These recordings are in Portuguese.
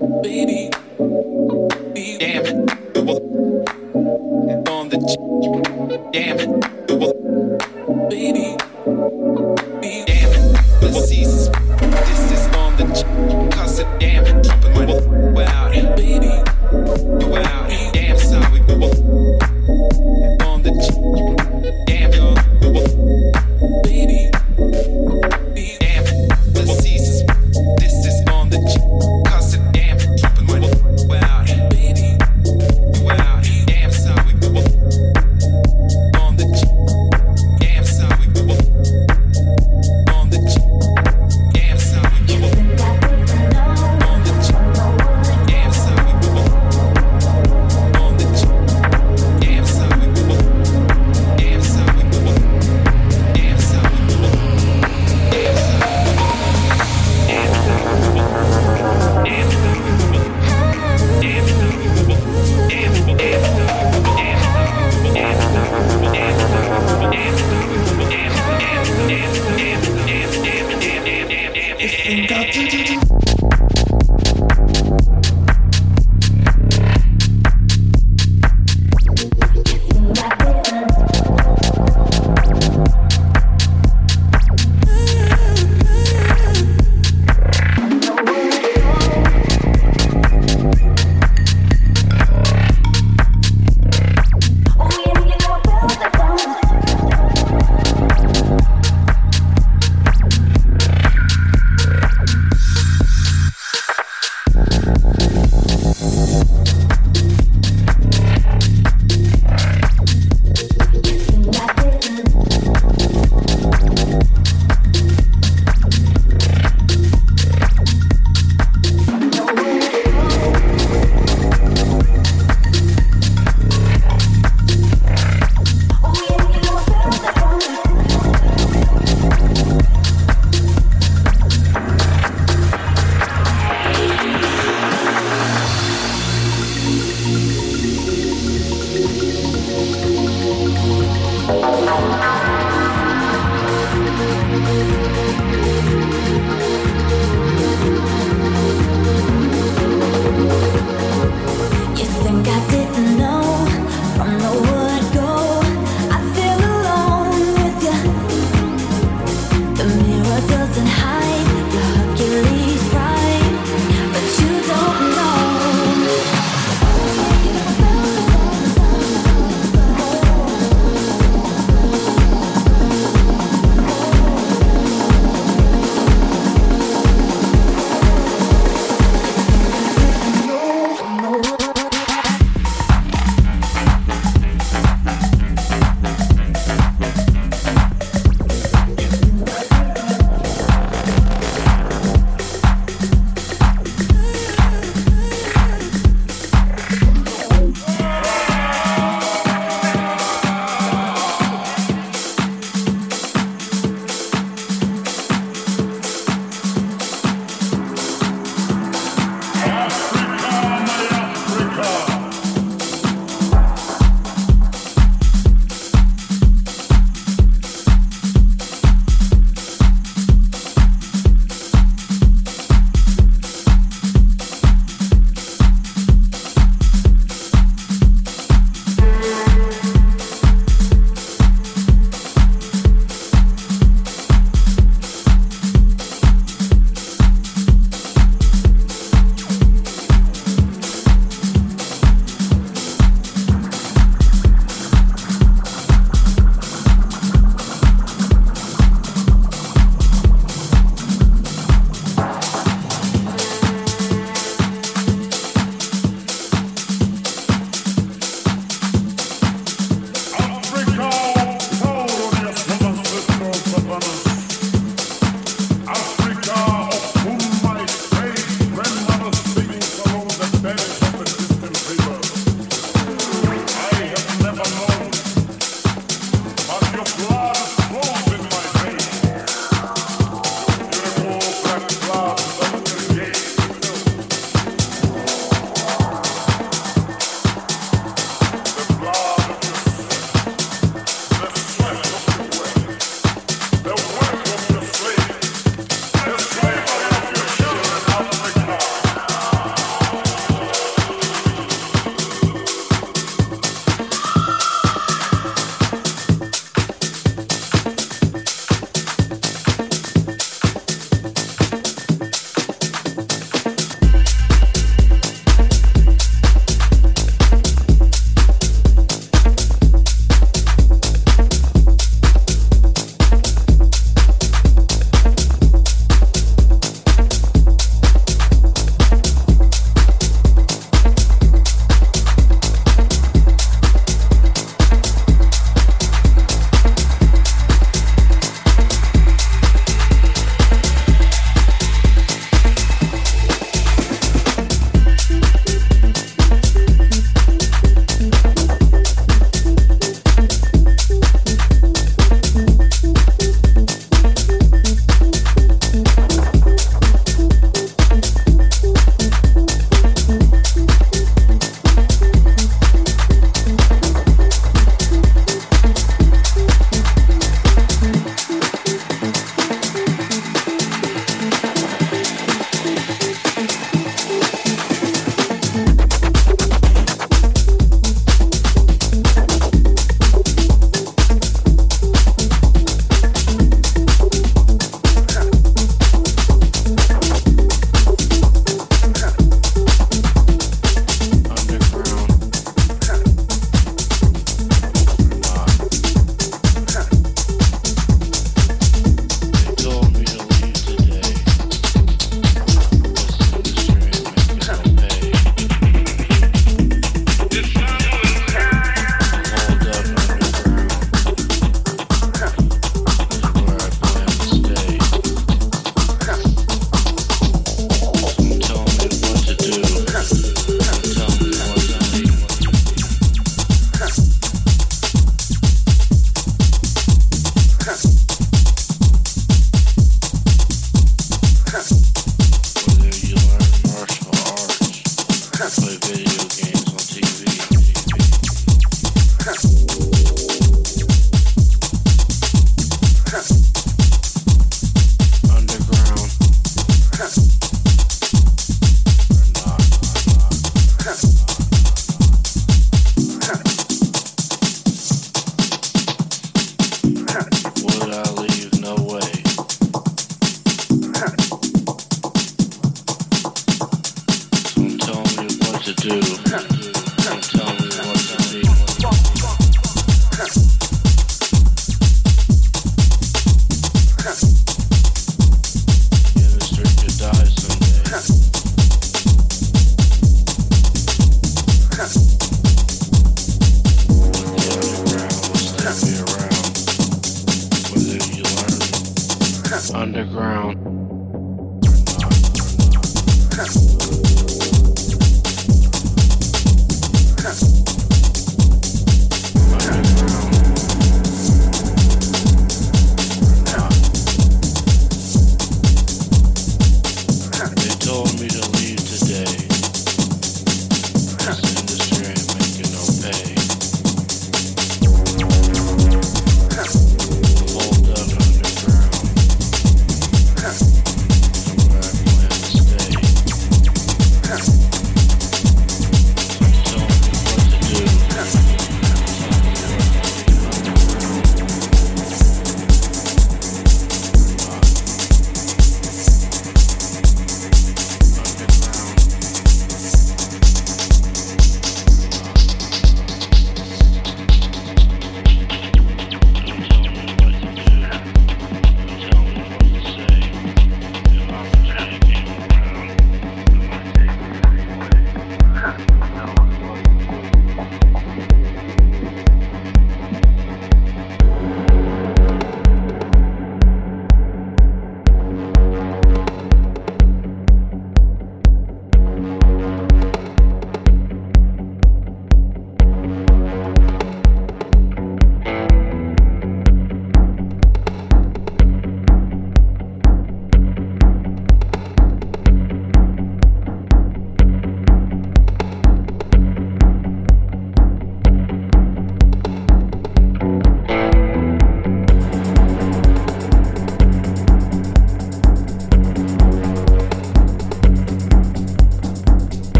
baby. Damn. Damn.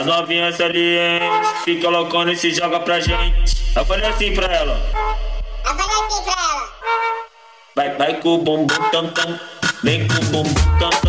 As novinhas salientes fica loucona e se joga pra gente. Eu falei assim pra ela. Eu falei assim pra ela. Vai, vai com o bumbum tam tam. Vem com o bumbum tam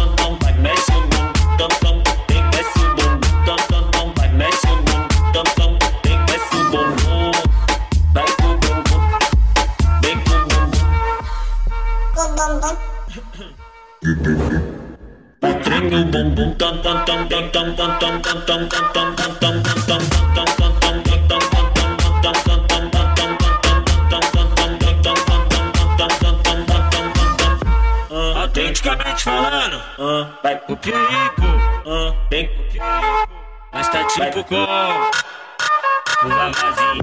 Autenticamente falando, vai o perigo, vem mas tá tipo com o vavazinho.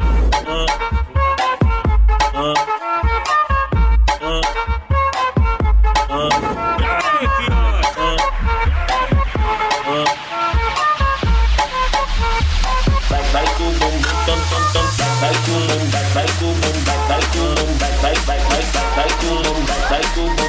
Bye, boom, boom, boom, boom, boom, boom, boom, boom, boom, boom, boom, boom, boom, boom, boom, boom,